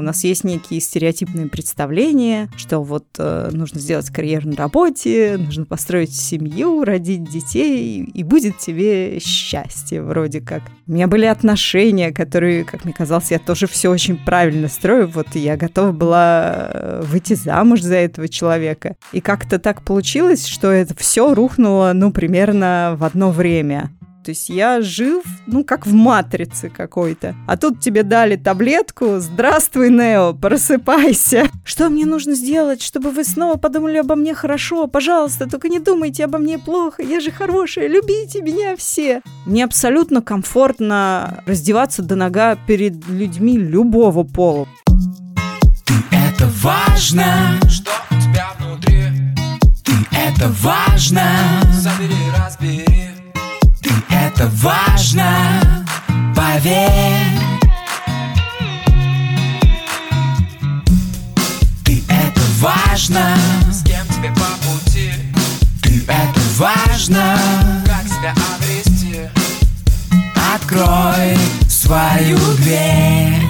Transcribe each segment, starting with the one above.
У нас есть некие стереотипные представления, что вот э, нужно сделать карьеру на работе, нужно построить семью, родить детей, и будет тебе счастье вроде как. У меня были отношения, которые, как мне казалось, я тоже все очень правильно строю. Вот я готова была э, выйти замуж за этого человека. И как-то так получилось, что это все рухнуло, ну, примерно в одно время. То есть я жив, ну, как в матрице какой-то. А тут тебе дали таблетку. Здравствуй, Нео, просыпайся. Что мне нужно сделать, чтобы вы снова подумали обо мне хорошо? Пожалуйста, только не думайте обо мне плохо. Я же хорошая, любите меня все. Мне абсолютно комфортно раздеваться до нога перед людьми любого пола. Ты это важно, что у тебя внутри. Ты это важно, забери, разбери это важно, поверь. Ты это важно, с кем тебе по пути? Ты это важно, как себя обрести? Открой свою дверь.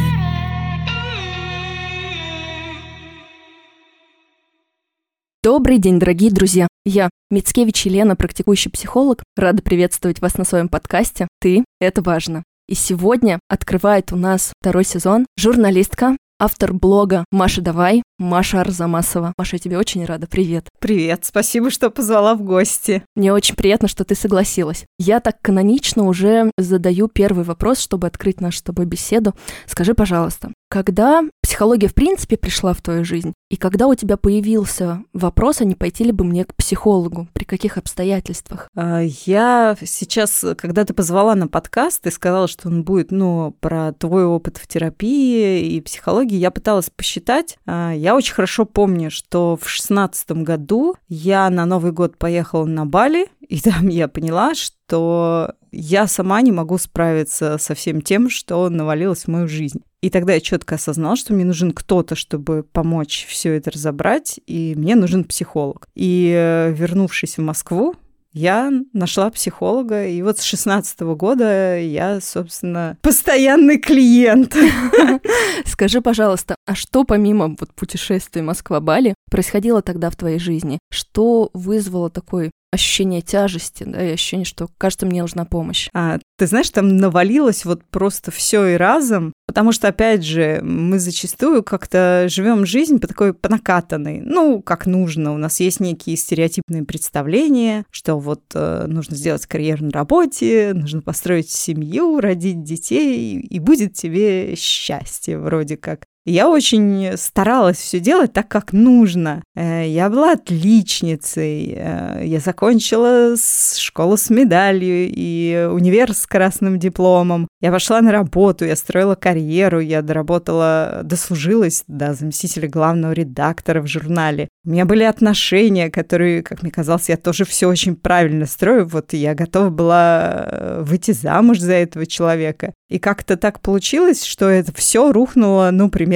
Добрый день, дорогие друзья! Я, Мицкевич Елена, практикующий психолог, рада приветствовать вас на своем подкасте «Ты – это важно». И сегодня открывает у нас второй сезон журналистка, автор блога «Маша, давай», Маша Арзамасова. Маша, я тебе очень рада. Привет. Привет. Спасибо, что позвала в гости. Мне очень приятно, что ты согласилась. Я так канонично уже задаю первый вопрос, чтобы открыть нашу с тобой беседу. Скажи, пожалуйста, когда психология в принципе пришла в твою жизнь, и когда у тебя появился вопрос, а не пойти ли бы мне к психологу, при каких обстоятельствах? А, я сейчас, когда ты позвала на подкаст, ты сказала, что он будет, ну, про твой опыт в терапии и психологии, я пыталась посчитать. А, я очень хорошо помню, что в шестнадцатом году я на Новый год поехала на Бали, и там я поняла, что я сама не могу справиться со всем тем, что навалилось в мою жизнь. И тогда я четко осознала, что мне нужен кто-то, чтобы помочь все это разобрать, и мне нужен психолог. И э, вернувшись в Москву, я нашла психолога, и вот с 16 года я, собственно, постоянный клиент. Скажи, пожалуйста, а что помимо вот путешествий Москва-Бали происходило тогда в твоей жизни? Что вызвало такой ощущение тяжести, да, и ощущение, что, кажется, мне нужна помощь. А, ты знаешь, там навалилось вот просто все и разом, потому что, опять же, мы зачастую как-то живем жизнь по такой понакатанной, ну, как нужно. У нас есть некие стереотипные представления, что вот э, нужно сделать карьеру на работе, нужно построить семью, родить детей, и будет тебе счастье вроде как. Я очень старалась все делать так, как нужно. Э, я была отличницей. Э, я закончила школу с медалью и универ с красным дипломом. Я пошла на работу, я строила карьеру, я доработала, дослужилась до заместителя главного редактора в журнале. У меня были отношения, которые, как мне казалось, я тоже все очень правильно строю. Вот я готова была э, выйти замуж за этого человека. И как-то так получилось, что это все рухнуло, ну, примерно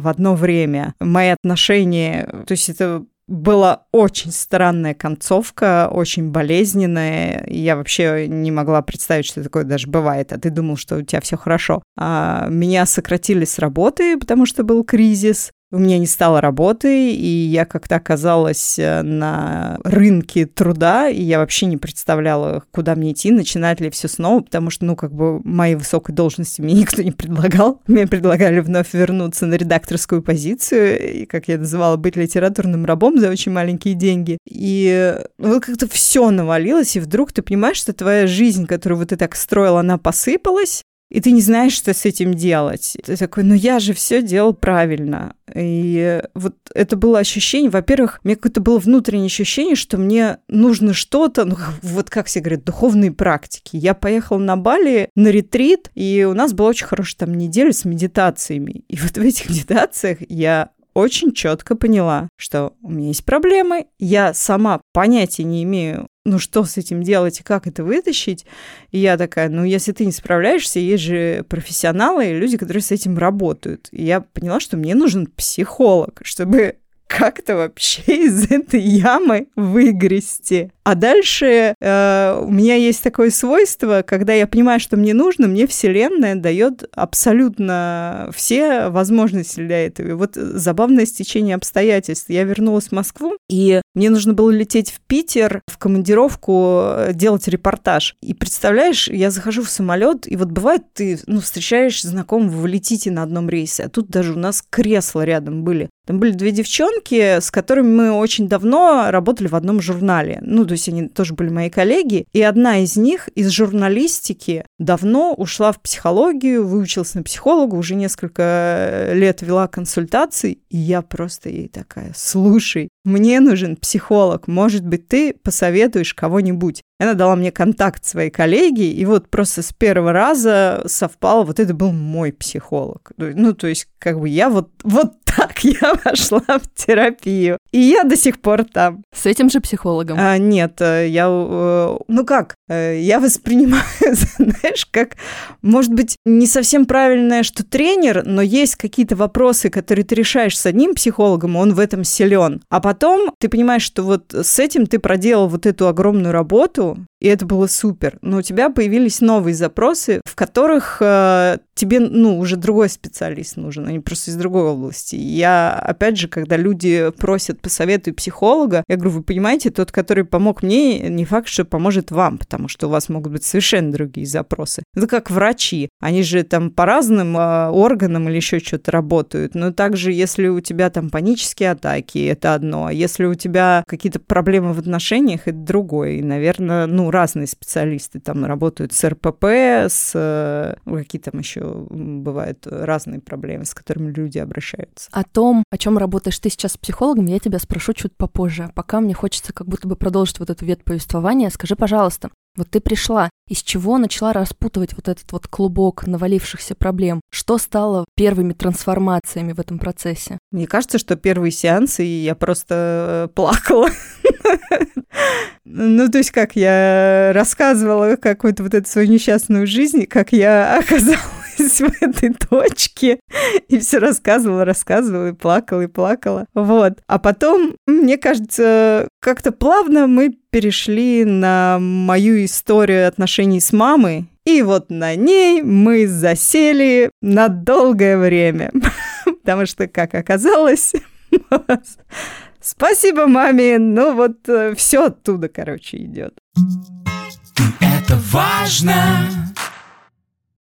в одно время. Мои отношения, то есть это была очень странная концовка, очень болезненная. Я вообще не могла представить, что такое даже бывает. А ты думал, что у тебя все хорошо. А меня сократили с работы, потому что был кризис у меня не стало работы, и я как-то оказалась э, на рынке труда, и я вообще не представляла, куда мне идти, начинать ли все снова, потому что, ну, как бы моей высокой должности мне никто не предлагал. Мне предлагали вновь вернуться на редакторскую позицию, и, как я называла, быть литературным рабом за очень маленькие деньги. И ну, вот как-то все навалилось, и вдруг ты понимаешь, что твоя жизнь, которую вот ты так строила, она посыпалась, и ты не знаешь, что с этим делать. Ты такой, ну я же все делал правильно. И вот это было ощущение, во-первых, у меня какое-то было внутреннее ощущение, что мне нужно что-то, ну вот как все говорят, духовные практики. Я поехала на Бали на ретрит, и у нас была очень хорошая там неделя с медитациями. И вот в этих медитациях я очень четко поняла, что у меня есть проблемы, я сама понятия не имею, ну что с этим делать и как это вытащить. И я такая, ну если ты не справляешься, есть же профессионалы и люди, которые с этим работают. И я поняла, что мне нужен психолог, чтобы как-то вообще из этой ямы выгрести. А дальше э, у меня есть такое свойство, когда я понимаю, что мне нужно, мне Вселенная дает абсолютно все возможности для этого. И вот забавное стечение обстоятельств. Я вернулась в Москву, и мне нужно было лететь в Питер в командировку э, делать репортаж. И представляешь, я захожу в самолет, и вот бывает, ты ну, встречаешь знакомого, вы летите на одном рейсе, а тут даже у нас кресла рядом были. Там были две девчонки, с которыми мы очень давно работали в одном журнале. Ну, то есть они тоже были мои коллеги. И одна из них из журналистики давно ушла в психологию, выучилась на психолога, уже несколько лет вела консультации. И я просто ей такая, слушай, мне нужен психолог, может быть, ты посоветуешь кого-нибудь. Она дала мне контакт своей коллеги, и вот просто с первого раза совпало, вот это был мой психолог. Ну, то есть, как бы я вот, вот так я вошла в терапию. И я до сих пор там. С этим же психологом? А, нет, э, я... Э, ну как? Э, я воспринимаю, знаешь, как, может быть, не совсем правильное, что тренер, но есть какие-то вопросы, которые ты решаешь с одним психологом, он в этом силен. А потом ты понимаешь, что вот с этим ты проделал вот эту огромную работу, и это было супер. Но у тебя появились новые запросы, в которых э, тебе, ну, уже другой специалист нужен, а не просто из другой области. Я, опять же, когда люди просят посоветуй психолога, я говорю, вы понимаете, тот, который помог мне, не факт, что поможет вам, потому что у вас могут быть совершенно другие запросы. Это как врачи. Они же там по разным э, органам или еще что-то работают. Но также, если у тебя там панические атаки, это одно. А если у тебя какие-то проблемы в отношениях, это другое. И, наверное, ну, разные специалисты там работают с РПП, с э, какие там еще бывают разные проблемы, с которыми люди обращаются. О том, о чем работаешь ты сейчас с психологом, я тебя спрошу чуть попозже. Пока мне хочется как будто бы продолжить вот эту ветвь повествования. Скажи, пожалуйста, вот ты пришла, из чего начала распутывать вот этот вот клубок навалившихся проблем? Что стало первыми трансформациями в этом процессе? Мне кажется, что первые сеансы я просто э, плакала. Ну, то есть, как я рассказывала какую-то вот эту свою несчастную жизнь, как я оказалась в этой точке, и все рассказывала, рассказывала, и плакала, и плакала. Вот. А потом, мне кажется, как-то плавно мы перешли на мою историю отношений с мамой, и вот на ней мы засели на долгое время. Потому что, как оказалось, Спасибо маме, ну вот э, все оттуда, короче, идет. Это важно.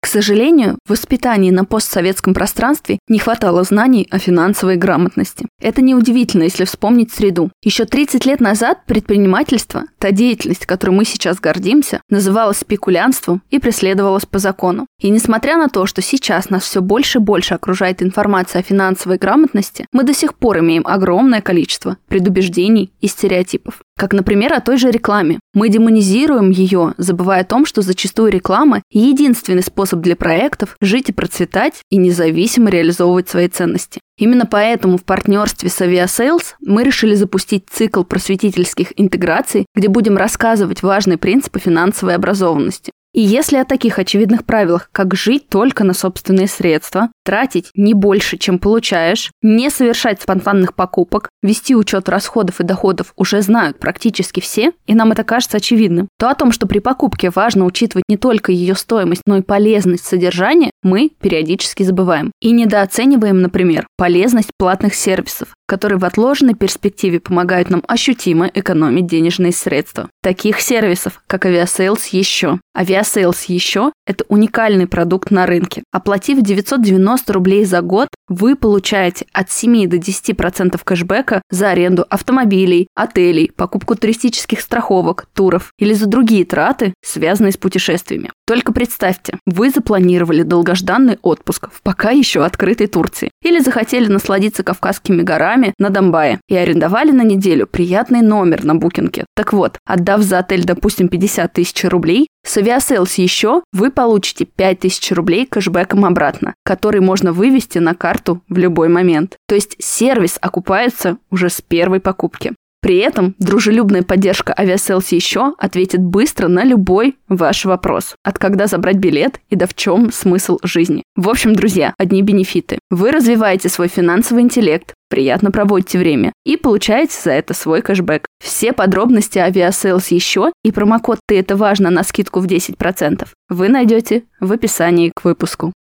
К сожалению, в воспитании на постсоветском пространстве не хватало знаний о финансовой грамотности. Это неудивительно, если вспомнить среду. Еще 30 лет назад предпринимательство, та деятельность, которой мы сейчас гордимся, называлась спекулянством и преследовалась по закону. И несмотря на то, что сейчас нас все больше и больше окружает информация о финансовой грамотности, мы до сих пор имеем огромное количество предубеждений и стереотипов. Как, например, о той же рекламе. Мы демонизируем ее, забывая о том, что зачастую реклама – единственный способ для проектов жить и процветать и независимо реализовывать свои ценности. Именно поэтому в партнерстве с Aviasales мы решили запустить цикл просветительских интеграций, где будем рассказывать важные принципы финансовой образованности. И если о таких очевидных правилах, как жить только на собственные средства, тратить не больше, чем получаешь, не совершать спонтанных покупок, вести учет расходов и доходов уже знают практически все, и нам это кажется очевидным, то о том, что при покупке важно учитывать не только ее стоимость, но и полезность содержания, мы периодически забываем. И недооцениваем, например, полезность платных сервисов, которые в отложенной перспективе помогают нам ощутимо экономить денежные средства. Таких сервисов, как Aviasales, еще. Aviasales еще – это уникальный продукт на рынке. Оплатив 990 рублей за год, вы получаете от 7 до 10% кэшбэка за аренду автомобилей, отелей, покупку туристических страховок, туров или за другие траты, связанные с путешествиями. Только представьте, вы запланировали долгожданный отпуск в пока еще открытой Турции или захотели насладиться Кавказскими горами на Донбайе и арендовали на неделю приятный номер на букинге. Так вот, отдав за отель, допустим, 50 тысяч рублей, с Aviasales еще вы получите 5000 рублей кэшбэком обратно, который можно вывести на карту в любой момент. То есть сервис окупается уже с первой покупки. При этом дружелюбная поддержка Aviasales еще ответит быстро на любой ваш вопрос. От когда забрать билет и да в чем смысл жизни. В общем, друзья, одни бенефиты. Вы развиваете свой финансовый интеллект, приятно проводите время и получаете за это свой кэшбэк. Все подробности Aviasales еще и промокод «Ты это важно» на скидку в 10% вы найдете в описании к выпуску.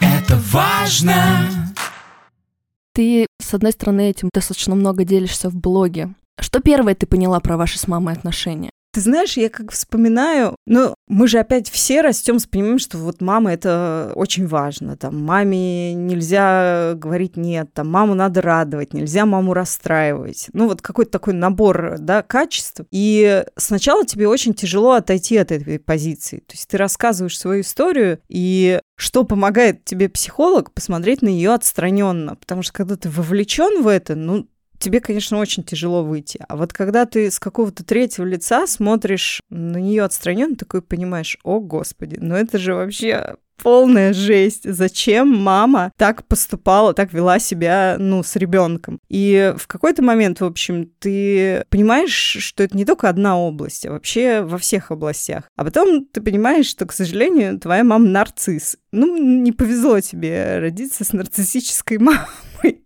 Это важно. Ты, с одной стороны, этим достаточно много делишься в блоге. Что первое ты поняла про ваши с мамой отношения? Ты знаешь, я как вспоминаю, ну, мы же опять все растем с пониманием, что вот мама это очень важно. Там маме нельзя говорить нет, там маму надо радовать, нельзя маму расстраивать. Ну, вот какой-то такой набор, да, качеств. И сначала тебе очень тяжело отойти от этой позиции. То есть ты рассказываешь свою историю, и что помогает тебе психолог посмотреть на ее отстраненно, потому что когда ты вовлечен в это, ну, тебе, конечно, очень тяжело выйти. А вот когда ты с какого-то третьего лица смотришь на нее отстраненно, такой понимаешь, о господи, ну это же вообще полная жесть. Зачем мама так поступала, так вела себя, ну, с ребенком? И в какой-то момент, в общем, ты понимаешь, что это не только одна область, а вообще во всех областях. А потом ты понимаешь, что, к сожалению, твоя мама нарцисс. Ну, не повезло тебе родиться с нарциссической мамой.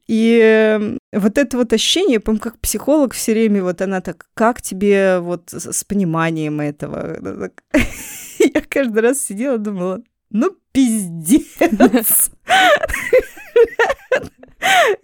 И вот это вот ощущение, по как психолог все время, вот она так, как тебе вот с пониманием этого? Я каждый раз сидела, думала, ну, пиздец.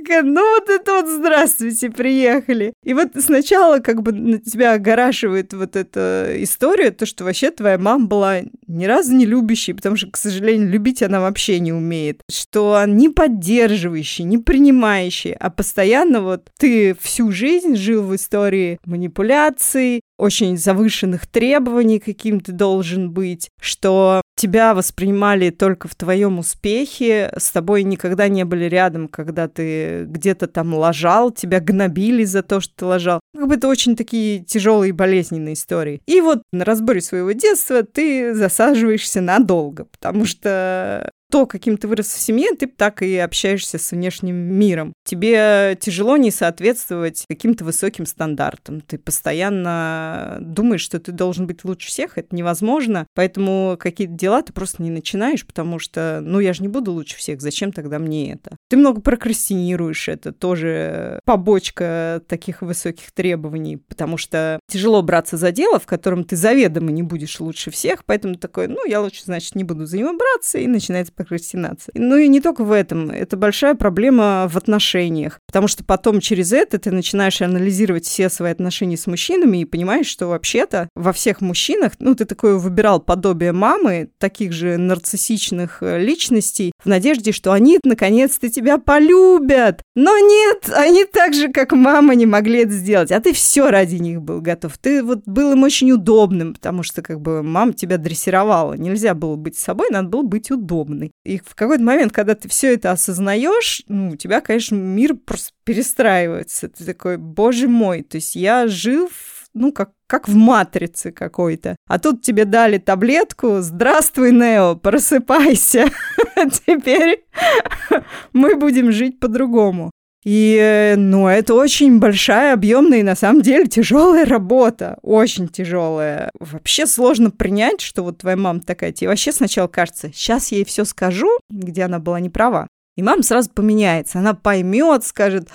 Ну вот это вот здравствуйте, приехали. И вот сначала как бы на тебя огорашивает вот эта история, то, что вообще твоя мама была ни разу не любящей, потому что, к сожалению, любить она вообще не умеет. Что она не поддерживающий, не принимающий, а постоянно вот ты всю жизнь жил в истории манипуляций, очень завышенных требований, каким ты должен быть, что тебя воспринимали только в твоем успехе, с тобой никогда не были рядом, когда ты где-то там лажал, тебя гнобили за то, что ты лажал. Как бы это очень такие тяжелые болезненные истории. И вот на разборе своего детства ты засаживаешься надолго, потому что то, каким ты вырос в семье, ты так и общаешься с внешним миром. Тебе тяжело не соответствовать каким-то высоким стандартам. Ты постоянно думаешь, что ты должен быть лучше всех. Это невозможно. Поэтому какие-то дела ты просто не начинаешь, потому что, ну, я же не буду лучше всех. Зачем тогда мне это? Ты много прокрастинируешь. Это тоже побочка таких высоких требований, потому что тяжело браться за дело, в котором ты заведомо не будешь лучше всех. Поэтому такой, ну, я лучше, значит, не буду за него браться. И начинается прокрастинация. Ну и не только в этом. Это большая проблема в отношениях. Потому что потом через это ты начинаешь анализировать все свои отношения с мужчинами и понимаешь, что вообще-то во всех мужчинах, ну, ты такое выбирал подобие мамы, таких же нарциссичных э, личностей, в надежде, что они наконец-то тебя полюбят. Но нет, они так же, как мама, не могли это сделать. А ты все ради них был готов. Ты вот был им очень удобным, потому что как бы мама тебя дрессировала. Нельзя было быть собой, надо было быть удобной. И в какой-то момент, когда ты все это осознаешь, ну, у тебя, конечно, мир просто перестраивается. Ты такой, боже мой, то есть я жив ну, как, как в матрице какой-то. А тут тебе дали таблетку «Здравствуй, Нео, просыпайся, теперь мы будем жить по-другому». И, ну, это очень большая, объемная и на самом деле тяжелая работа. Очень тяжелая. Вообще сложно принять, что вот твоя мама такая. Тебе вообще сначала кажется, сейчас я ей все скажу, где она была не права. И мама сразу поменяется. Она поймет, скажет,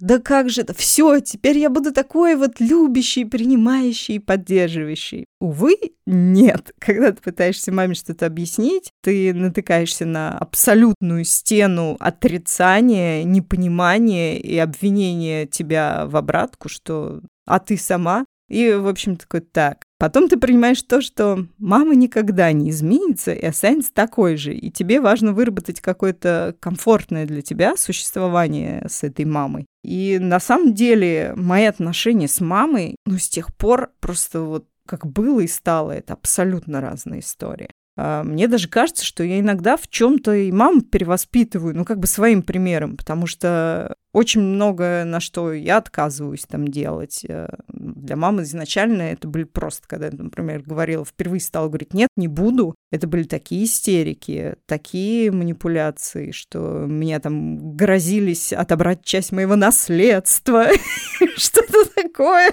да как же это? Все, теперь я буду такой вот любящий, принимающий, поддерживающий. Увы, нет. Когда ты пытаешься маме что-то объяснить, ты натыкаешься на абсолютную стену отрицания, непонимания и обвинения тебя в обратку, что «а ты сама?» И, в общем, такой, так, Потом ты принимаешь то, что мама никогда не изменится и останется такой же, и тебе важно выработать какое-то комфортное для тебя существование с этой мамой. И на самом деле мои отношения с мамой, ну, с тех пор просто вот как было и стало, это абсолютно разная история. А, мне даже кажется, что я иногда в чем-то и маму перевоспитываю, ну, как бы своим примером, потому что очень много на что я отказываюсь там делать. Э, для мамы изначально это были просто, когда я, например, говорила, впервые стала говорить, нет, не буду. Это были такие истерики, такие манипуляции, что меня там грозились отобрать часть моего наследства. Что-то такое.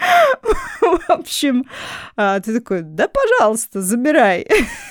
В общем, а, ты такой, да, пожалуйста, забирай.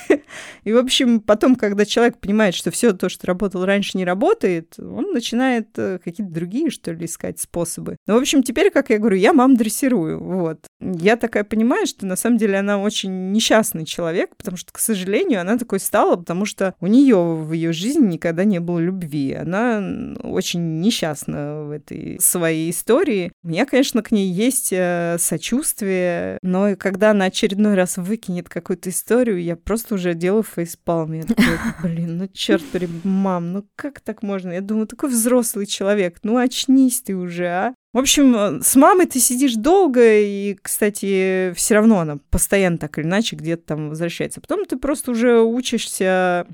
И, в общем, потом, когда человек понимает, что все то, что работал раньше, не работает, он начинает э, какие-то другие, что ли, искать способы. Ну, в общем, теперь, как я говорю, я мам дрессирую, вот. Я такая понимаю, что на самом деле она очень несчастный человек, потому что, к сожалению, она такой стала, потому что у нее в ее жизни никогда не было любви. Она очень несчастна в этой своей истории. У меня, конечно, к ней есть э, сочувствие, но когда она очередной раз выкинет какую-то историю, я просто уже делаю фейспалм. Я такой, блин, ну черт мам, ну как так можно? Я думаю, такой взрослый человек, ну очнись ты уже, а? В общем, э, с мамой ты сидишь долго, и, кстати, все равно она постоянно так или иначе где-то там возвращается. Потом ты просто уже учишься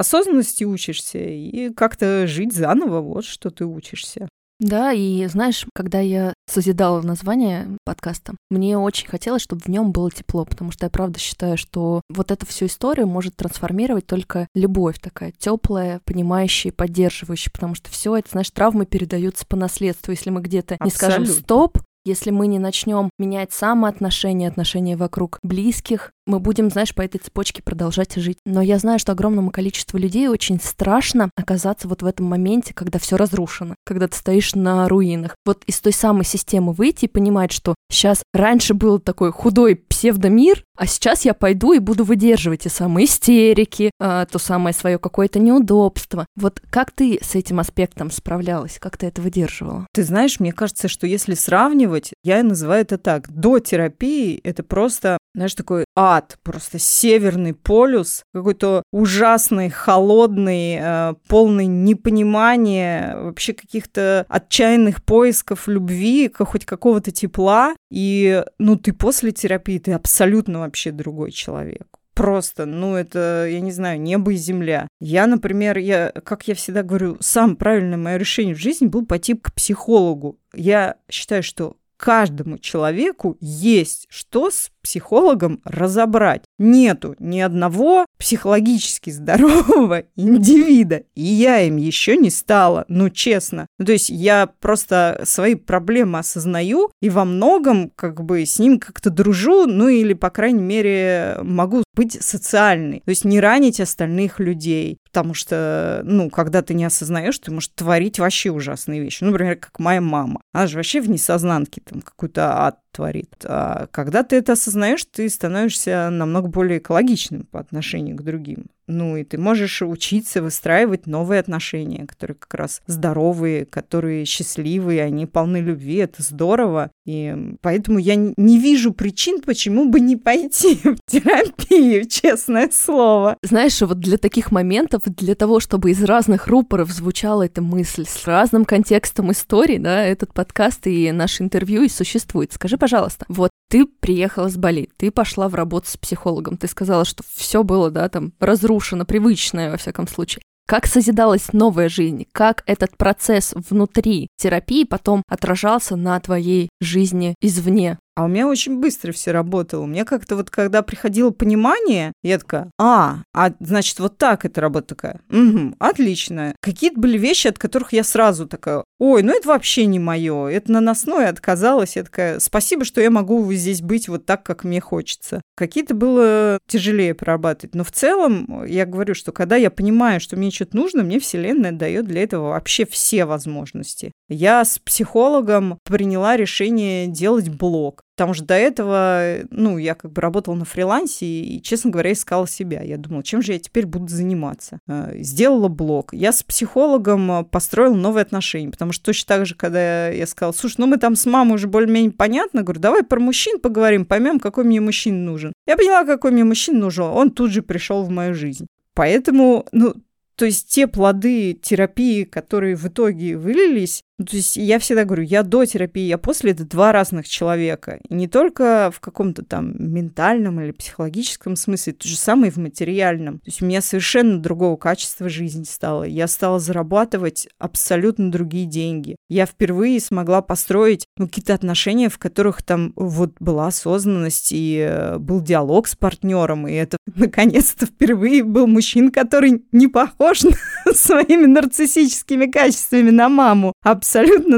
осознанности учишься и как-то жить заново, вот что ты учишься. Да, и знаешь, когда я созидала название подкаста, мне очень хотелось, чтобы в нем было тепло, потому что я правда считаю, что вот эту всю историю может трансформировать только любовь такая теплая, понимающая, поддерживающая, потому что все это, знаешь, травмы передаются по наследству. Если мы где-то не скажем стоп, если мы не начнем менять самоотношения, отношения вокруг близких, мы будем, знаешь, по этой цепочке продолжать жить. Но я знаю, что огромному количеству людей очень страшно оказаться вот в этом моменте, когда все разрушено, когда ты стоишь на руинах. Вот из той самой системы выйти и понимать, что сейчас раньше был такой худой псевдомир, а сейчас я пойду и буду выдерживать те самые истерики, а, то самое свое какое-то неудобство. Вот как ты с этим аспектом справлялась? Как ты это выдерживала? Ты знаешь, мне кажется, что если сравнивать, я называю это так. До терапии это просто, знаешь, такой ад, просто северный полюс, какой-то ужасный, холодный, э, полный непонимания, вообще каких-то отчаянных поисков любви, хоть какого-то тепла. И, ну, ты после терапии, ты абсолютно вообще другой человек просто, ну, это, я не знаю, небо и земля. Я, например, я, как я всегда говорю, сам правильное мое решение в жизни был пойти к психологу. Я считаю, что каждому человеку есть что психологом разобрать. Нету ни одного психологически здорового индивида. И я им еще не стала, ну честно. Ну, то есть я просто свои проблемы осознаю и во многом как бы с ним как-то дружу, ну или, по крайней мере, могу быть социальной. То есть не ранить остальных людей. Потому что, ну, когда ты не осознаешь, ты можешь творить вообще ужасные вещи. Ну, например, как моя мама. Она же вообще в несознанке там какой-то ад творит. А когда ты это осознаешь, ты становишься намного более экологичным по отношению к другим. Ну, и ты можешь учиться выстраивать новые отношения, которые как раз здоровые, которые счастливые, они полны любви, это здорово. И поэтому я не вижу причин, почему бы не пойти в терапию, честное слово. Знаешь, вот для таких моментов, для того, чтобы из разных рупоров звучала эта мысль с разным контекстом истории, да, этот подкаст и наше интервью и существует. Скажи, пожалуйста, вот ты приехала с Бали, ты пошла в работу с психологом, ты сказала, что все было, да, там, разрушено, привычное, во всяком случае. Как созидалась новая жизнь? Как этот процесс внутри терапии потом отражался на твоей жизни извне? А у меня очень быстро все работало. У меня как-то вот, когда приходило понимание, я такая, а, а значит, вот так это работа такая. Угу, отлично. Какие-то были вещи, от которых я сразу такая, ой, ну это вообще не мое. Это наносное отказалась. Я такая, спасибо, что я могу здесь быть вот так, как мне хочется. Какие-то было тяжелее прорабатывать. Но в целом я говорю, что когда я понимаю, что мне что-то нужно, мне Вселенная дает для этого вообще все возможности. Я с психологом приняла решение делать блог. Потому что до этого, ну, я как бы работала на фрилансе и, честно говоря, искала себя. Я думала, чем же я теперь буду заниматься? А, сделала блог. Я с психологом построила новые отношения, потому что точно так же, когда я сказала, слушай, ну мы там с мамой уже более-менее понятно, говорю, давай про мужчин поговорим, поймем, какой мне мужчина нужен. Я поняла, какой мне мужчина нужен. Он тут же пришел в мою жизнь. Поэтому, ну, то есть те плоды терапии, которые в итоге вылились, то есть я всегда говорю, я до терапии, я после, это два разных человека. И не только в каком-то там ментальном или психологическом смысле, то же самое и в материальном. То есть у меня совершенно другого качества жизни стало. Я стала зарабатывать абсолютно другие деньги. Я впервые смогла построить ну, какие-то отношения, в которых там вот была осознанность и э, был диалог с партнером, и это наконец-то впервые был мужчина, который не похож своими нарциссическими качествами на маму. Абсолютно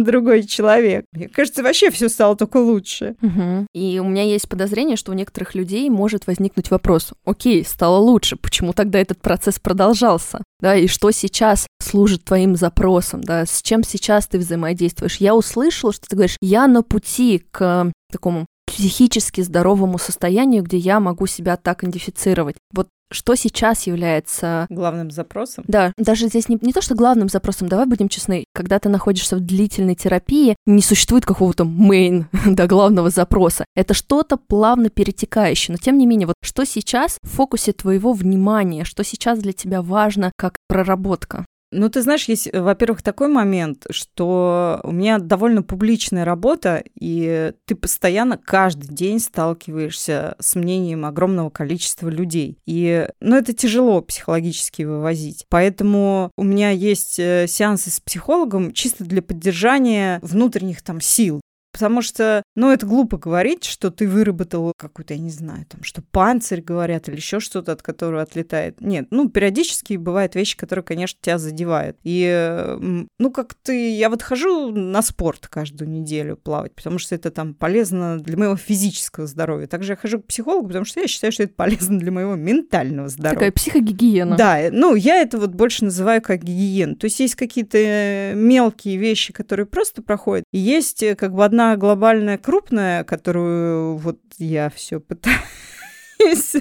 другой человек. Мне кажется, вообще все стало только лучше. Угу. И у меня есть подозрение, что у некоторых людей может возникнуть вопрос, окей, стало лучше, почему тогда этот процесс продолжался? Да, и что сейчас служит твоим запросом, да, с чем сейчас ты взаимодействуешь? Я услышала, что ты говоришь, я на пути к такому психически здоровому состоянию, где я могу себя так идентифицировать. Вот что сейчас является... Главным запросом? Да, даже здесь не, не то, что главным запросом, давай будем честны, когда ты находишься в длительной терапии, не существует какого-то main, да, главного запроса. Это что-то плавно перетекающее, но тем не менее, вот что сейчас в фокусе твоего внимания, что сейчас для тебя важно как проработка? Ну, ты знаешь, есть, во-первых, такой момент, что у меня довольно публичная работа, и ты постоянно каждый день сталкиваешься с мнением огромного количества людей. И, ну, это тяжело психологически вывозить. Поэтому у меня есть э, сеансы с психологом чисто для поддержания внутренних там сил. Потому что, ну, это глупо говорить, что ты выработал какой-то, я не знаю, там, что панцирь, говорят, или еще что-то, от которого отлетает. Нет, ну, периодически бывают вещи, которые, конечно, тебя задевают. И, ну, как ты... Я вот хожу на спорт каждую неделю плавать, потому что это там полезно для моего физического здоровья. Также я хожу к психологу, потому что я считаю, что это полезно для моего ментального здоровья. Такая психогигиена. Да, ну, я это вот больше называю как гигиену. То есть есть какие-то мелкие вещи, которые просто проходят, и есть э, как бы одна одна глобальная крупная, которую вот я все пытаюсь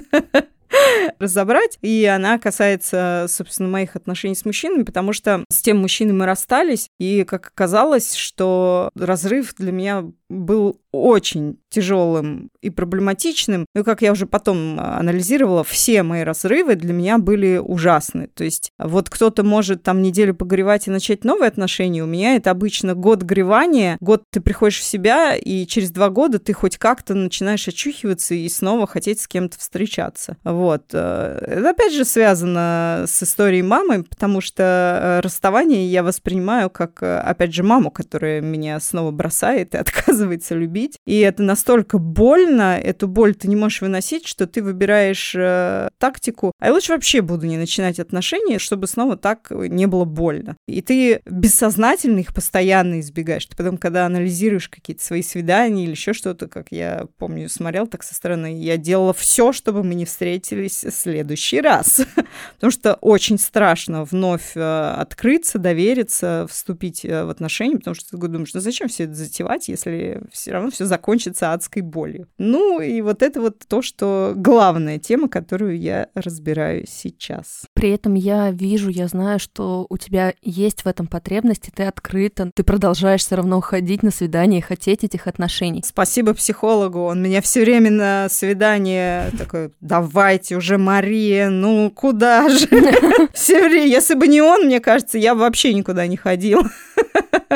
разобрать. И она касается, собственно, моих отношений с мужчинами, потому что с тем мужчиной мы расстались, и как оказалось, что разрыв для меня был очень тяжелым и проблематичным. Ну, как я уже потом а, анализировала, все мои разрывы для меня были ужасны. То есть вот кто-то может там неделю погревать и начать новые отношения. У меня это обычно год гревания, год ты приходишь в себя, и через два года ты хоть как-то начинаешь очухиваться и снова хотеть с кем-то встречаться. Вот. Э, это опять же связано с историей мамы, потому что э, расставание я воспринимаю как, э, опять же, маму, которая меня снова бросает и отказывается любить. И это настолько больно, эту боль ты не можешь выносить, что ты выбираешь э, тактику. А я лучше вообще буду не начинать отношения, чтобы снова так не было больно. И ты бессознательно их постоянно избегаешь. Ты потом, когда анализируешь какие-то свои свидания или еще что-то, как я помню, смотрел так со стороны, я делала все, чтобы мы не встретились в следующий раз. Потому что очень страшно вновь э, открыться, довериться, вступить э, в отношения, потому что ты думаешь, ну зачем все это затевать, если все равно все закончится адской болью. Ну и вот это вот то, что главная тема, которую я разбираю сейчас. При этом я вижу, я знаю, что у тебя есть в этом потребность, и ты открыта, ты продолжаешь все равно ходить на свидания и хотеть этих отношений. Спасибо психологу, он меня все время на свидание такой, давайте уже, Мария, ну куда же? Все время, если бы не он, мне кажется, я вообще никуда не ходила.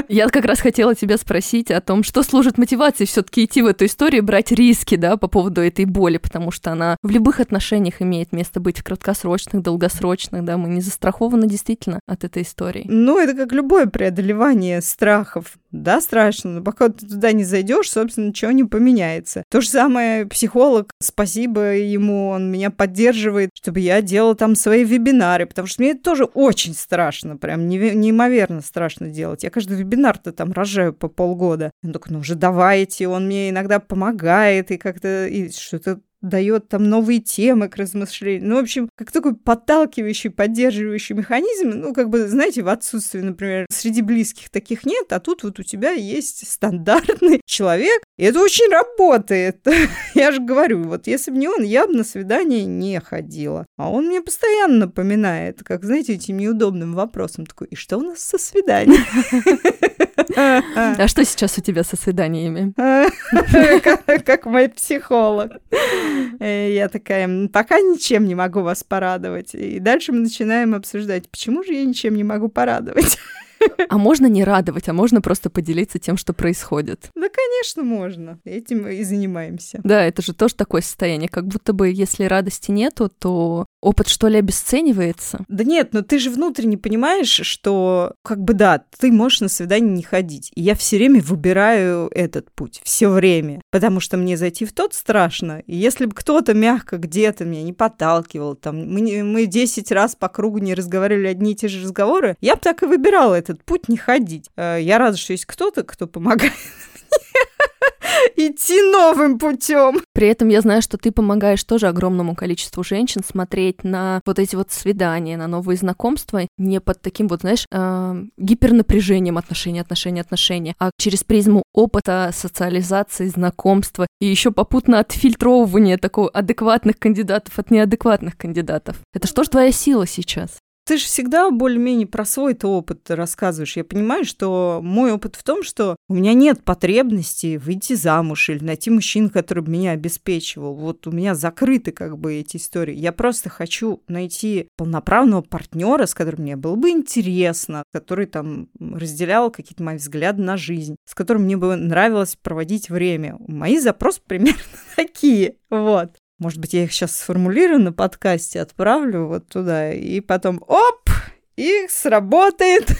Я как раз хотела тебя спросить о том, что служит мотивацией все-таки идти в эту историю, брать риски, да, по поводу этой боли, потому что она в любых отношениях имеет место быть, в краткосрочных, долгосрочных, да, мы не застрахованы действительно от этой истории. Ну, это как любое преодолевание страхов. Да, страшно, но пока ты туда не зайдешь, собственно, ничего не поменяется. То же самое психолог, спасибо ему, он меня поддерживает, чтобы я делала там свои вебинары, потому что мне это тоже очень страшно, прям неимоверно страшно делать. Я каждый вебинар-то там рожаю по полгода. Он такой, ну уже давайте, он мне иногда помогает и как-то и что-то дает там новые темы к размышлению. Ну, в общем, как такой подталкивающий, поддерживающий механизм, ну, как бы, знаете, в отсутствии, например, среди близких таких нет, а тут вот у тебя есть стандартный человек, и это очень работает. я же говорю, вот если бы не он, я бы на свидание не ходила. А он мне постоянно напоминает, как, знаете, этим неудобным вопросом такой, и что у нас со свиданием? А что сейчас у тебя со свиданиями? Как мой психолог. Э, я такая, пока ничем не могу вас порадовать. И дальше мы начинаем обсуждать, почему же я ничем не могу порадовать. А можно не радовать, а можно просто поделиться тем, что происходит. Да, конечно, можно. Этим и занимаемся. Да, это же тоже такое состояние, как будто бы если радости нету, то опыт что ли обесценивается? Да нет, но ты же внутренне понимаешь, что как бы да, ты можешь на свидание не ходить. И я все время выбираю этот путь, все время. Потому что мне зайти в тот страшно. И если бы кто-то мягко где-то меня не подталкивал, там, мы, мы 10 раз по кругу не разговаривали одни и те же разговоры, я бы так и выбирала этот путь не ходить. Э, я рада, что есть кто-то, кто помогает идти новым путем. При этом я знаю, что ты помогаешь тоже огромному количеству женщин смотреть на вот эти вот свидания, на новые знакомства не под таким вот, знаешь, э, гипернапряжением отношений, отношений, отношений, а через призму опыта, социализации, знакомства и еще попутно отфильтровывания такого адекватных кандидатов от неадекватных кандидатов. Это что ж твоя сила сейчас? Ты же всегда более-менее про свой-то опыт рассказываешь. Я понимаю, что мой опыт в том, что у меня нет потребности выйти замуж или найти мужчину, который бы меня обеспечивал. Вот у меня закрыты как бы эти истории. Я просто хочу найти полноправного партнера, с которым мне было бы интересно, который там разделял какие-то мои взгляды на жизнь, с которым мне бы нравилось проводить время. Мои запросы примерно такие. Вот. Может быть, я их сейчас сформулирую на подкасте, отправлю вот туда, и потом оп, их сработает.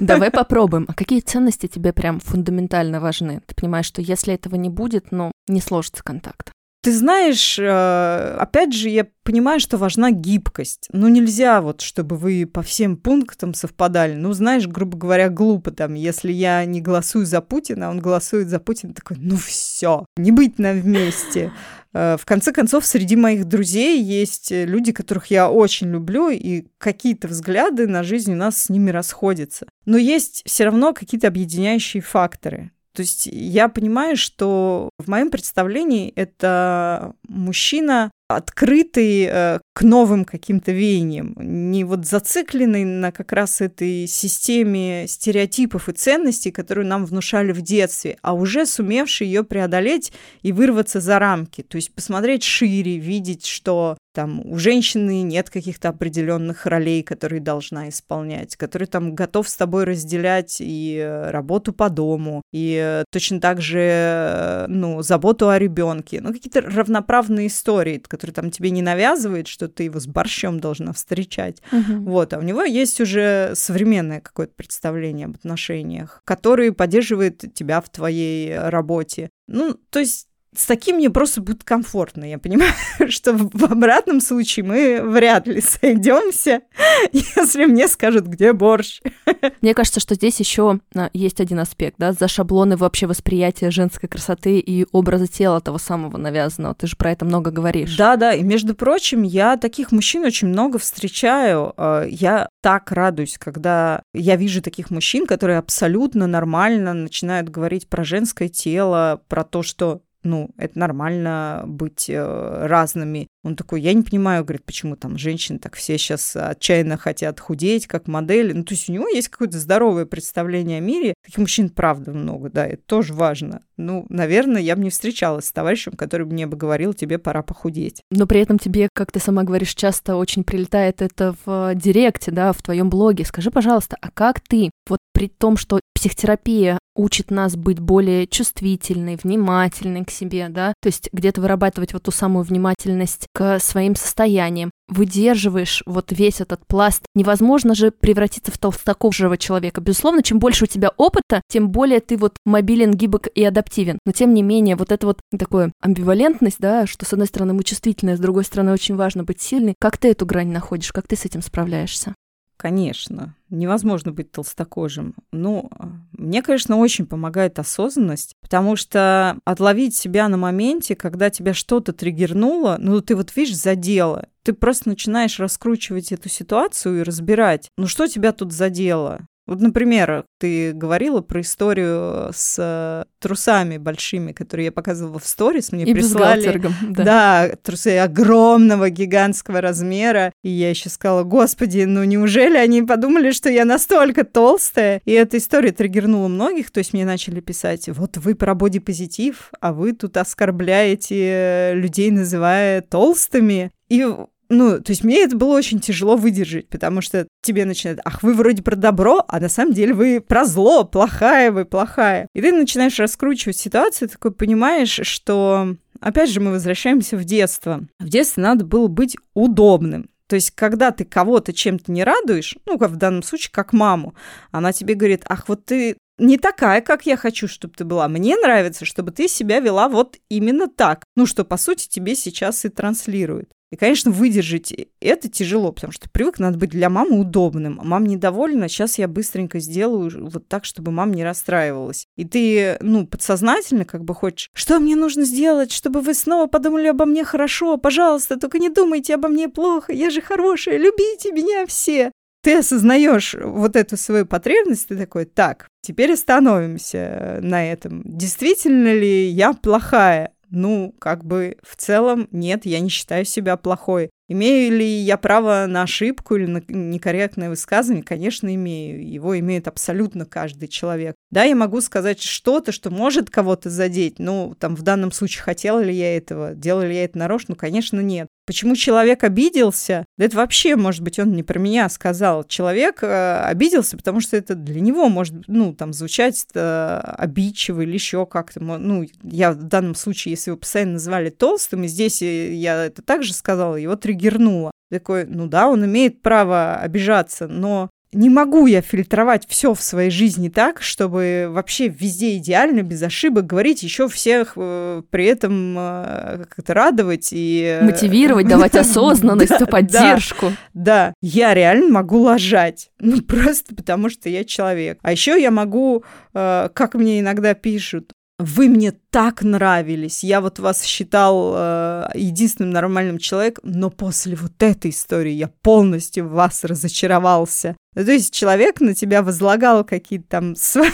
Давай попробуем. А какие ценности тебе прям фундаментально важны? Ты понимаешь, что если этого не будет, ну, не сложится контакт. Ты знаешь, э, опять же, я понимаю, что важна гибкость. Ну, нельзя вот, чтобы вы по всем пунктам совпадали. Ну, знаешь, грубо говоря, глупо там, если я не голосую за Путина, а он голосует за Путина, такой, ну все, не быть нам вместе. Э, в конце концов, среди моих друзей есть люди, которых я очень люблю, и какие-то взгляды на жизнь у нас с ними расходятся. Но есть все равно какие-то объединяющие факторы. То есть я понимаю, что в моем представлении это мужчина открытый э, к новым каким-то веяниям, не вот зацикленный на как раз этой системе стереотипов и ценностей, которую нам внушали в детстве, а уже сумевший ее преодолеть и вырваться за рамки. То есть посмотреть шире, видеть, что там у женщины нет каких-то определенных ролей, которые должна исполнять, который там готов с тобой разделять и э, работу по дому, и э, точно так же, э, ну, заботу о ребенке, ну, какие-то равноправные истории, которые там тебе не навязывает, что ты его с борщом должна встречать. Угу. Вот, а у него есть уже современное какое-то представление об отношениях, которое поддерживает тебя в твоей работе. Ну, то есть с таким мне просто будет комфортно. Я понимаю, что в обратном случае мы вряд ли сойдемся, если мне скажут, где борщ. Мне кажется, что здесь еще а, есть один аспект, да, за шаблоны вообще восприятия женской красоты и образа тела того самого навязанного. Ты же про это много говоришь. Да, да. И между прочим, я таких мужчин очень много встречаю. А, я так радуюсь, когда я вижу таких мужчин, которые абсолютно нормально начинают говорить про женское тело, про то, что ну, это нормально быть э, разными. Он такой, я не понимаю, говорит, почему там женщины так все сейчас отчаянно хотят худеть, как модели. Ну, то есть у него есть какое-то здоровое представление о мире. Таких мужчин, правда, много, да, это тоже важно. Ну, наверное, я бы не встречалась с товарищем, который мне бы говорил, тебе пора похудеть. Но при этом тебе, как ты сама говоришь, часто очень прилетает это в директе, да, в твоем блоге. Скажи, пожалуйста, а как ты, вот при том, что психотерапия учит нас быть более чувствительной, внимательной к себе, да, то есть где-то вырабатывать вот ту самую внимательность к своим состояниям, выдерживаешь вот весь этот пласт. Невозможно же превратиться в толстокожего человека. Безусловно, чем больше у тебя опыта, тем более ты вот мобилен, гибок и адаптивен. Но тем не менее, вот это вот такое амбивалентность, да, что с одной стороны мы чувствительны, а с другой стороны очень важно быть сильной. Как ты эту грань находишь? Как ты с этим справляешься? Конечно, невозможно быть толстокожим. Ну, мне, конечно, очень помогает осознанность, потому что отловить себя на моменте, когда тебя что-то триггернуло, ну, ты вот видишь, задело, ты просто начинаешь раскручивать эту ситуацию и разбирать, ну, что тебя тут задело, вот, например, ты говорила про историю с э, трусами большими, которые я показывала в сторис. Мне и прислали... Да. да, трусы огромного, гигантского размера. И я еще сказала, господи, ну неужели они подумали, что я настолько толстая? И эта история триггернула многих. То есть мне начали писать, вот вы про бодипозитив, а вы тут оскорбляете людей, называя толстыми. И ну, то есть мне это было очень тяжело выдержать, потому что тебе начинают, ах, вы вроде про добро, а на самом деле вы про зло, плохая вы, плохая. И ты начинаешь раскручивать ситуацию, такой понимаешь, что, опять же, мы возвращаемся в детство. В детстве надо было быть удобным. То есть, когда ты кого-то чем-то не радуешь, ну, как в данном случае, как маму, она тебе говорит, ах, вот ты не такая, как я хочу, чтобы ты была. Мне нравится, чтобы ты себя вела вот именно так. Ну, что, по сути, тебе сейчас и транслирует. И, конечно, выдержать это тяжело, потому что привык надо быть для мамы удобным. А мама недовольна, сейчас я быстренько сделаю вот так, чтобы мама не расстраивалась. И ты, ну, подсознательно как бы хочешь, что мне нужно сделать, чтобы вы снова подумали обо мне хорошо, пожалуйста, только не думайте обо мне плохо, я же хорошая, любите меня все ты осознаешь вот эту свою потребность, ты такой, так, теперь остановимся на этом. Действительно ли я плохая? Ну, как бы в целом нет, я не считаю себя плохой. Имею ли я право на ошибку или на некорректное высказывание? Конечно, имею. Его имеет абсолютно каждый человек. Да, я могу сказать что-то, что может кого-то задеть. Ну, там, в данном случае, хотела ли я этого? Делала ли я это нарочно? Ну, конечно, нет. Почему человек обиделся? Да это вообще, может быть, он не про меня сказал. Человек э, обиделся, потому что это для него может, ну, там, звучать э, обидчиво или еще как-то. Ну, я в данном случае, если его постоянно называли толстым, и здесь я это также сказала, его триггернуло. Такой, ну да, он имеет право обижаться, но не могу я фильтровать все в своей жизни так, чтобы вообще везде идеально, без ошибок говорить, еще всех э, при этом э, как-то радовать и... Э, Мотивировать, давать осознанность, поддержку. Да, я реально могу лажать. Ну, просто потому что я человек. А еще я могу, э, как мне иногда пишут, вы мне так нравились, я вот вас считал э, единственным нормальным человеком, но после вот этой истории я полностью в вас разочаровался. Ну, то есть человек на тебя возлагал какие-то там свои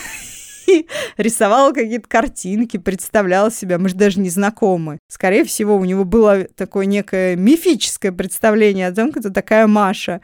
рисовал какие-то картинки, представлял себя, мы же даже не знакомы. Скорее всего, у него было такое некое мифическое представление о том, кто такая Маша.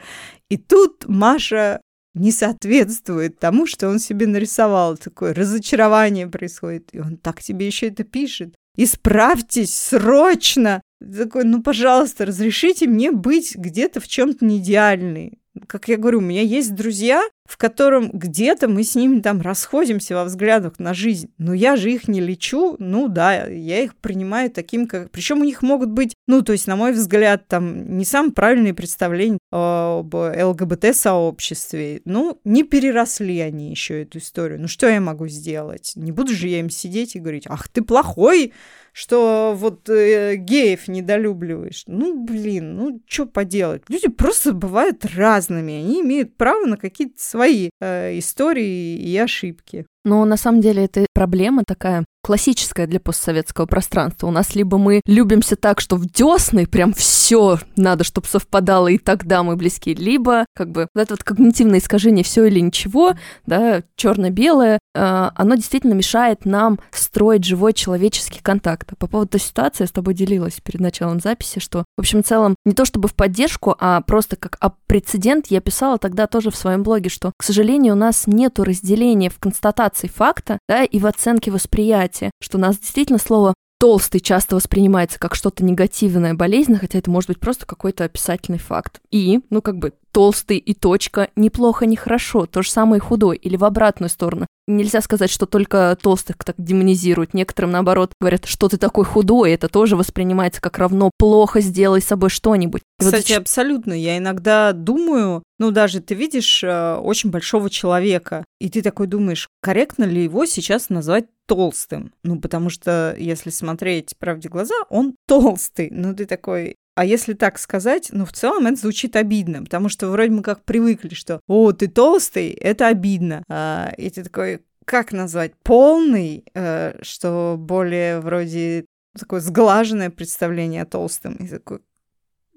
И тут Маша не соответствует тому, что он себе нарисовал. Такое разочарование происходит. И он так тебе еще это пишет. Исправьтесь срочно! Такой, ну, пожалуйста, разрешите мне быть где-то в чем-то не идеальной как я говорю, у меня есть друзья, в котором где-то мы с ними там расходимся во взглядах на жизнь. Но я же их не лечу, ну да, я их принимаю таким, как... Причем у них могут быть, ну, то есть, на мой взгляд, там не самые правильные представления об ЛГБТ-сообществе. Ну, не переросли они еще эту историю. Ну, что я могу сделать? Не буду же я им сидеть и говорить, ах, ты плохой, что вот э, геев недолюбливаешь. Ну, блин, ну, что поделать? Люди просто бывают разными. Они имеют право на какие-то свои э, истории и ошибки. Но на самом деле это проблема такая классическая для постсоветского пространства. У нас либо мы любимся так, что в десны прям все надо, чтобы совпадало, и тогда мы близки, либо как бы вот это вот когнитивное искажение все или ничего, да, черно-белое, э, оно действительно мешает нам строить живой человеческий контакт. По поводу той ситуации я с тобой делилась перед началом записи, что, в общем, в целом, не то чтобы в поддержку, а просто как а прецедент я писала тогда тоже в своем блоге, что, к сожалению, у нас нету разделения в констатации факта, да, и в оценке восприятия восприятие, что у нас действительно слово толстый часто воспринимается как что-то негативное, болезненное, хотя это может быть просто какой-то описательный факт. И, ну, как бы, толстый и точка неплохо, не хорошо. То же самое и худой. Или в обратную сторону. Нельзя сказать, что только толстых так демонизируют. Некоторым, наоборот, говорят, что ты такой худой. Это тоже воспринимается как равно плохо, сделай с собой что-нибудь. Кстати, вот... абсолютно. Я иногда думаю, ну, даже ты видишь э, очень большого человека, и ты такой думаешь, корректно ли его сейчас назвать толстым? Ну, потому что, если смотреть правде глаза, он толстый. Ну, ты такой, а если так сказать, ну, в целом это звучит обидно, потому что вроде мы как привыкли, что «О, ты толстый, это обидно». А, и ты такой, как назвать? Полный, э, что более вроде такое сглаженное представление о толстом. И такой,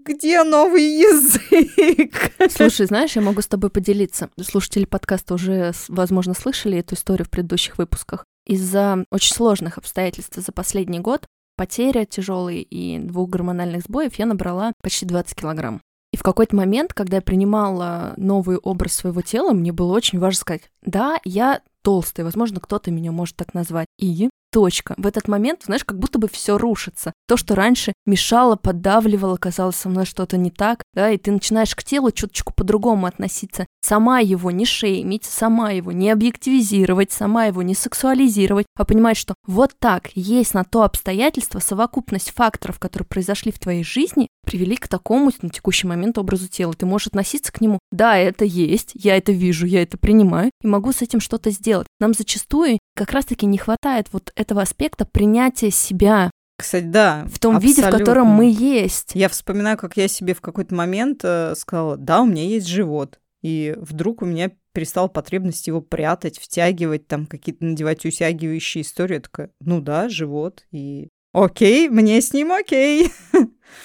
где новый язык? Слушай, знаешь, я могу с тобой поделиться. Слушатели подкаста уже, возможно, слышали эту историю в предыдущих выпусках. Из-за очень сложных обстоятельств за последний год потеря тяжелой и двух гормональных сбоев я набрала почти 20 килограмм. И в какой-то момент, когда я принимала новый образ своего тела, мне было очень важно сказать, да, я толстая, возможно, кто-то меня может так назвать. И точка. В этот момент, знаешь, как будто бы все рушится. То, что раньше мешало, поддавливало, казалось, со мной что-то не так, да, и ты начинаешь к телу чуточку по-другому относиться. Сама его не шеймить, сама его не объективизировать, сама его не сексуализировать, а понимать, что вот так есть на то обстоятельство, совокупность факторов, которые произошли в твоей жизни, привели к такому на текущий момент образу тела. Ты можешь относиться к нему, да, это есть, я это вижу, я это принимаю, и могу с этим что-то сделать. Нам зачастую как раз-таки не хватает вот этого аспекта принятия себя, кстати, да. В том абсолютно. виде, в котором мы есть. Я вспоминаю, как я себе в какой-то момент э, сказала, да, у меня есть живот. И вдруг у меня перестала потребность его прятать, втягивать, там какие-то надевать усягивающие истории. Я такая, ну да, живот. И окей, мне с ним окей.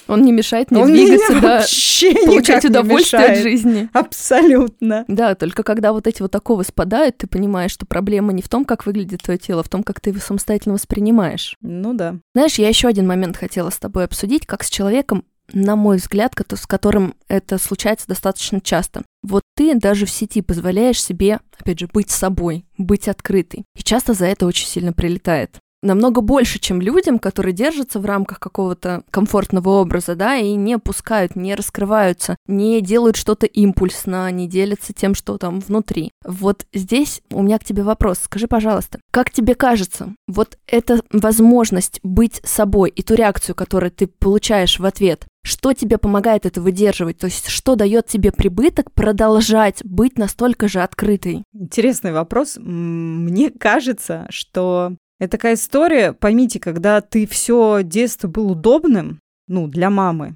Он не мешает мне Он двигаться, да, вообще получать удовольствие от жизни. Абсолютно. Да, только когда вот эти вот оковы спадают, ты понимаешь, что проблема не в том, как выглядит твое тело, а в том, как ты его самостоятельно воспринимаешь. Ну да. Знаешь, я еще один момент хотела с тобой обсудить, как с человеком, на мой взгляд, с которым это случается достаточно часто. Вот ты даже в сети позволяешь себе, опять же, быть собой, быть открытой. И часто за это очень сильно прилетает намного больше, чем людям, которые держатся в рамках какого-то комфортного образа, да, и не пускают, не раскрываются, не делают что-то импульсно, не делятся тем, что там внутри. Вот здесь у меня к тебе вопрос. Скажи, пожалуйста, как тебе кажется, вот эта возможность быть собой и ту реакцию, которую ты получаешь в ответ, что тебе помогает это выдерживать? То есть что дает тебе прибыток продолжать быть настолько же открытой? Интересный вопрос. Мне кажется, что это такая история, поймите, когда ты все детство был удобным, ну, для мамы,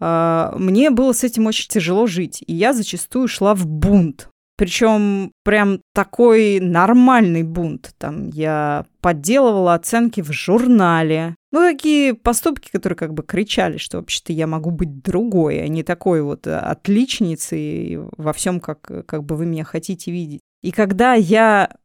а, мне было с этим очень тяжело жить, и я зачастую шла в бунт. Причем прям такой нормальный бунт. Там я подделывала оценки в журнале. Ну, такие поступки, которые как бы кричали, что вообще-то я могу быть другой, а не такой вот отличницей во всем, как, как бы вы меня хотите видеть. И когда я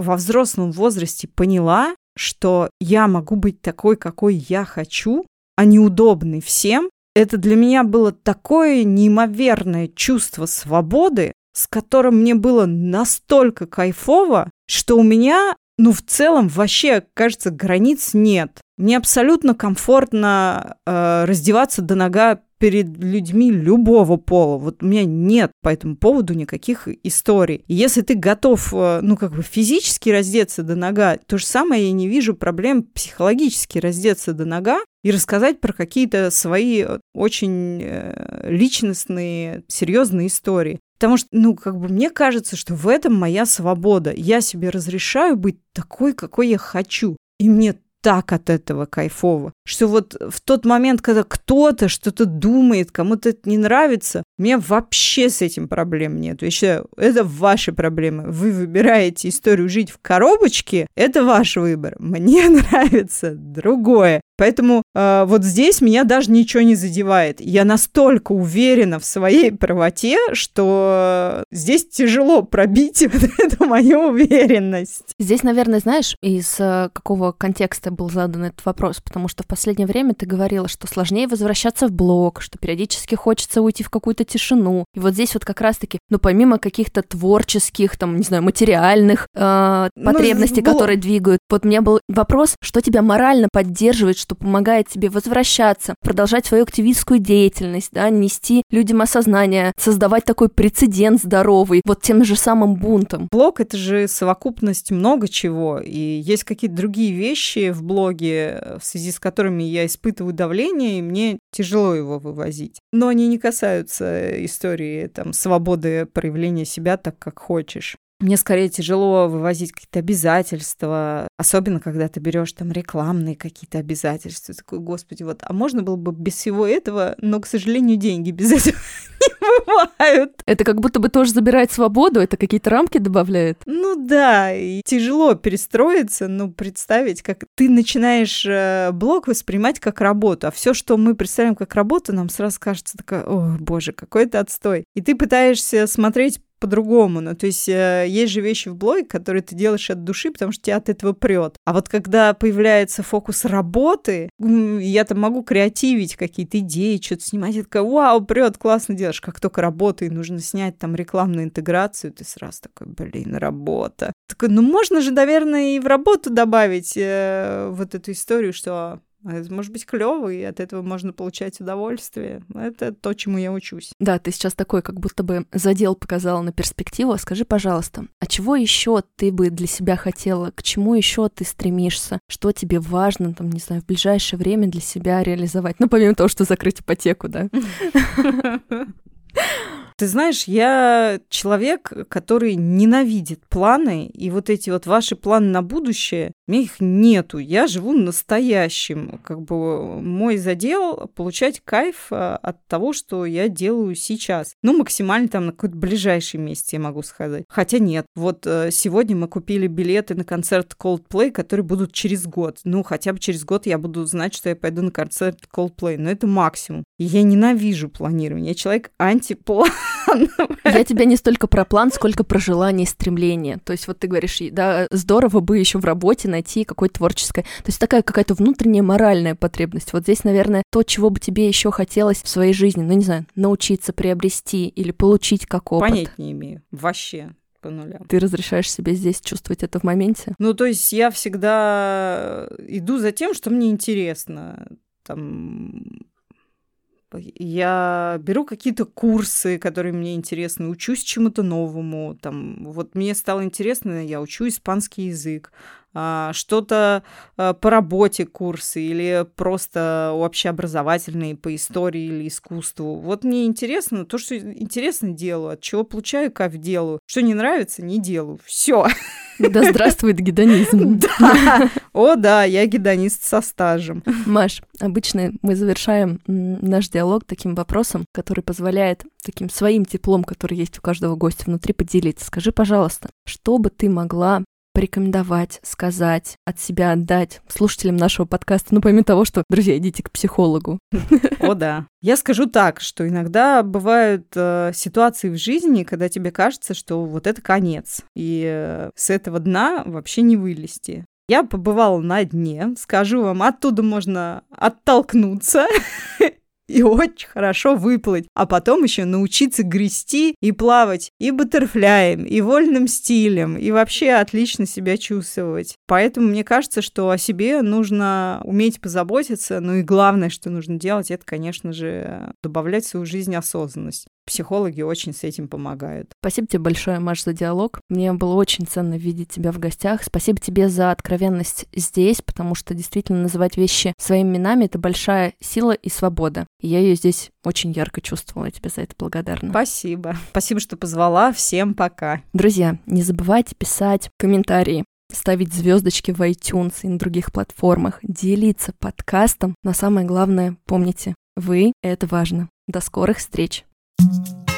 во взрослом возрасте поняла, что я могу быть такой, какой я хочу, а неудобный всем, это для меня было такое неимоверное чувство свободы, с которым мне было настолько кайфово, что у меня, ну, в целом вообще, кажется, границ нет. Мне абсолютно комфортно э, раздеваться до нога перед людьми любого пола. Вот у меня нет по этому поводу никаких историй. если ты готов, э, ну, как бы физически раздеться до нога, то же самое я не вижу проблем психологически раздеться до нога и рассказать про какие-то свои э, очень э, личностные, серьезные истории. Потому что, ну, как бы мне кажется, что в этом моя свобода. Я себе разрешаю быть такой, какой я хочу. И мне так от этого кайфово, что вот в тот момент, когда кто-то что-то думает, кому-то это не нравится, у меня вообще с этим проблем нет. Я считаю, это ваши проблемы. Вы выбираете историю жить в коробочке, это ваш выбор. Мне нравится другое. Поэтому вот здесь меня даже ничего не задевает. Я настолько уверена в своей правоте, что здесь тяжело пробить вот эту мою уверенность. Здесь, наверное, знаешь, из э, какого контекста был задан этот вопрос, потому что в последнее время ты говорила, что сложнее возвращаться в блог, что периодически хочется уйти в какую-то тишину. И вот здесь вот как раз-таки, ну, помимо каких-то творческих, там, не знаю, материальных э, ну, потребностей, ну, которые двигают, вот у меня был вопрос, что тебя морально поддерживает, что помогает тебе возвращаться, продолжать свою активистскую деятельность, да, нести людям осознание, создавать такой прецедент здоровый, вот тем же самым бунтом. Блог — это же совокупность много чего, и есть какие-то другие вещи в блоге, в связи с которыми я испытываю давление, и мне тяжело его вывозить. Но они не касаются истории там свободы проявления себя так, как хочешь. Мне скорее тяжело вывозить какие-то обязательства, особенно когда ты берешь там рекламные какие-то обязательства. Такой, господи, вот, а можно было бы без всего этого, но, к сожалению, деньги без этого не бывают. Это как будто бы тоже забирает свободу, это какие-то рамки добавляет. Ну да, и тяжело перестроиться, ну, представить, как ты начинаешь э, блог воспринимать как работу, а все, что мы представляем как работу, нам сразу кажется такое, о, боже, какой это отстой. И ты пытаешься смотреть по-другому. Ну, то есть э, есть же вещи в блоге, которые ты делаешь от души, потому что тебя от этого прет. А вот когда появляется фокус работы, я там могу креативить какие-то идеи, что-то снимать, я такая, вау, прет, классно делаешь. Как только работа, и нужно снять там рекламную интеграцию, ты сразу такой, блин, работа. Такой, ну можно же, наверное, и в работу добавить э, вот эту историю, что это может быть клево, и от этого можно получать удовольствие. Это то, чему я учусь. Да, ты сейчас такой, как будто бы задел показала на перспективу. Скажи, пожалуйста, а чего еще ты бы для себя хотела? К чему еще ты стремишься? Что тебе важно, там, не знаю, в ближайшее время для себя реализовать? Ну, помимо того, что закрыть ипотеку, да? Ты знаешь, я человек, который ненавидит планы, и вот эти вот ваши планы на будущее, меня их нету. Я живу настоящим. Как бы мой задел получать кайф а, от того, что я делаю сейчас. Ну, максимально там на какой-то ближайший месяц, я могу сказать. Хотя нет. Вот э, сегодня мы купили билеты на концерт Coldplay, которые будут через год. Ну, хотя бы через год я буду знать, что я пойду на концерт Coldplay. Но это максимум. Я ненавижу планирование. Я человек антиплан. Я тебя не столько про план, сколько про желание и стремление. То есть вот ты говоришь, да, здорово бы еще в работе найти какое-то творческое. То есть такая какая-то внутренняя моральная потребность. Вот здесь, наверное, то, чего бы тебе еще хотелось в своей жизни, ну не знаю, научиться, приобрести или получить как опыт. Понять не имею. Вообще по нулям. Ты разрешаешь себе здесь чувствовать это в моменте? Ну, то есть я всегда иду за тем, что мне интересно. Там я беру какие-то курсы, которые мне интересны, учусь чему-то новому. Там, вот мне стало интересно, я учу испанский язык, а, что-то а, по работе курсы или просто общеобразовательные по истории или искусству. Вот мне интересно, то, что интересно делаю, от чего получаю кайф делаю, что не нравится, не делаю. Все. Да здравствует гедонизм. Да. О, да, я гедонист со стажем. Маш, обычно мы завершаем наш диалог таким вопросом, который позволяет таким своим теплом, который есть у каждого гостя внутри, поделиться. Скажи, пожалуйста, что бы ты могла порекомендовать, сказать, от себя отдать слушателям нашего подкаста, ну, помимо того, что, друзья, идите к психологу. О, да. Я скажу так, что иногда бывают э, ситуации в жизни, когда тебе кажется, что вот это конец, и э, с этого дна вообще не вылезти. Я побывала на дне, скажу вам, оттуда можно оттолкнуться и очень хорошо выплыть, а потом еще научиться грести и плавать и баттерфляем, и вольным стилем, и вообще отлично себя чувствовать. Поэтому мне кажется, что о себе нужно уметь позаботиться, ну и главное, что нужно делать, это, конечно же, добавлять в свою жизнь осознанность психологи очень с этим помогают. Спасибо тебе большое, Маш, за диалог. Мне было очень ценно видеть тебя в гостях. Спасибо тебе за откровенность здесь, потому что действительно называть вещи своими именами — это большая сила и свобода. И я ее здесь очень ярко чувствовала. Я тебе за это благодарна. Спасибо. Спасибо, что позвала. Всем пока. Друзья, не забывайте писать комментарии ставить звездочки в iTunes и на других платформах, делиться подкастом. Но самое главное, помните, вы — это важно. До скорых встреч! Thank you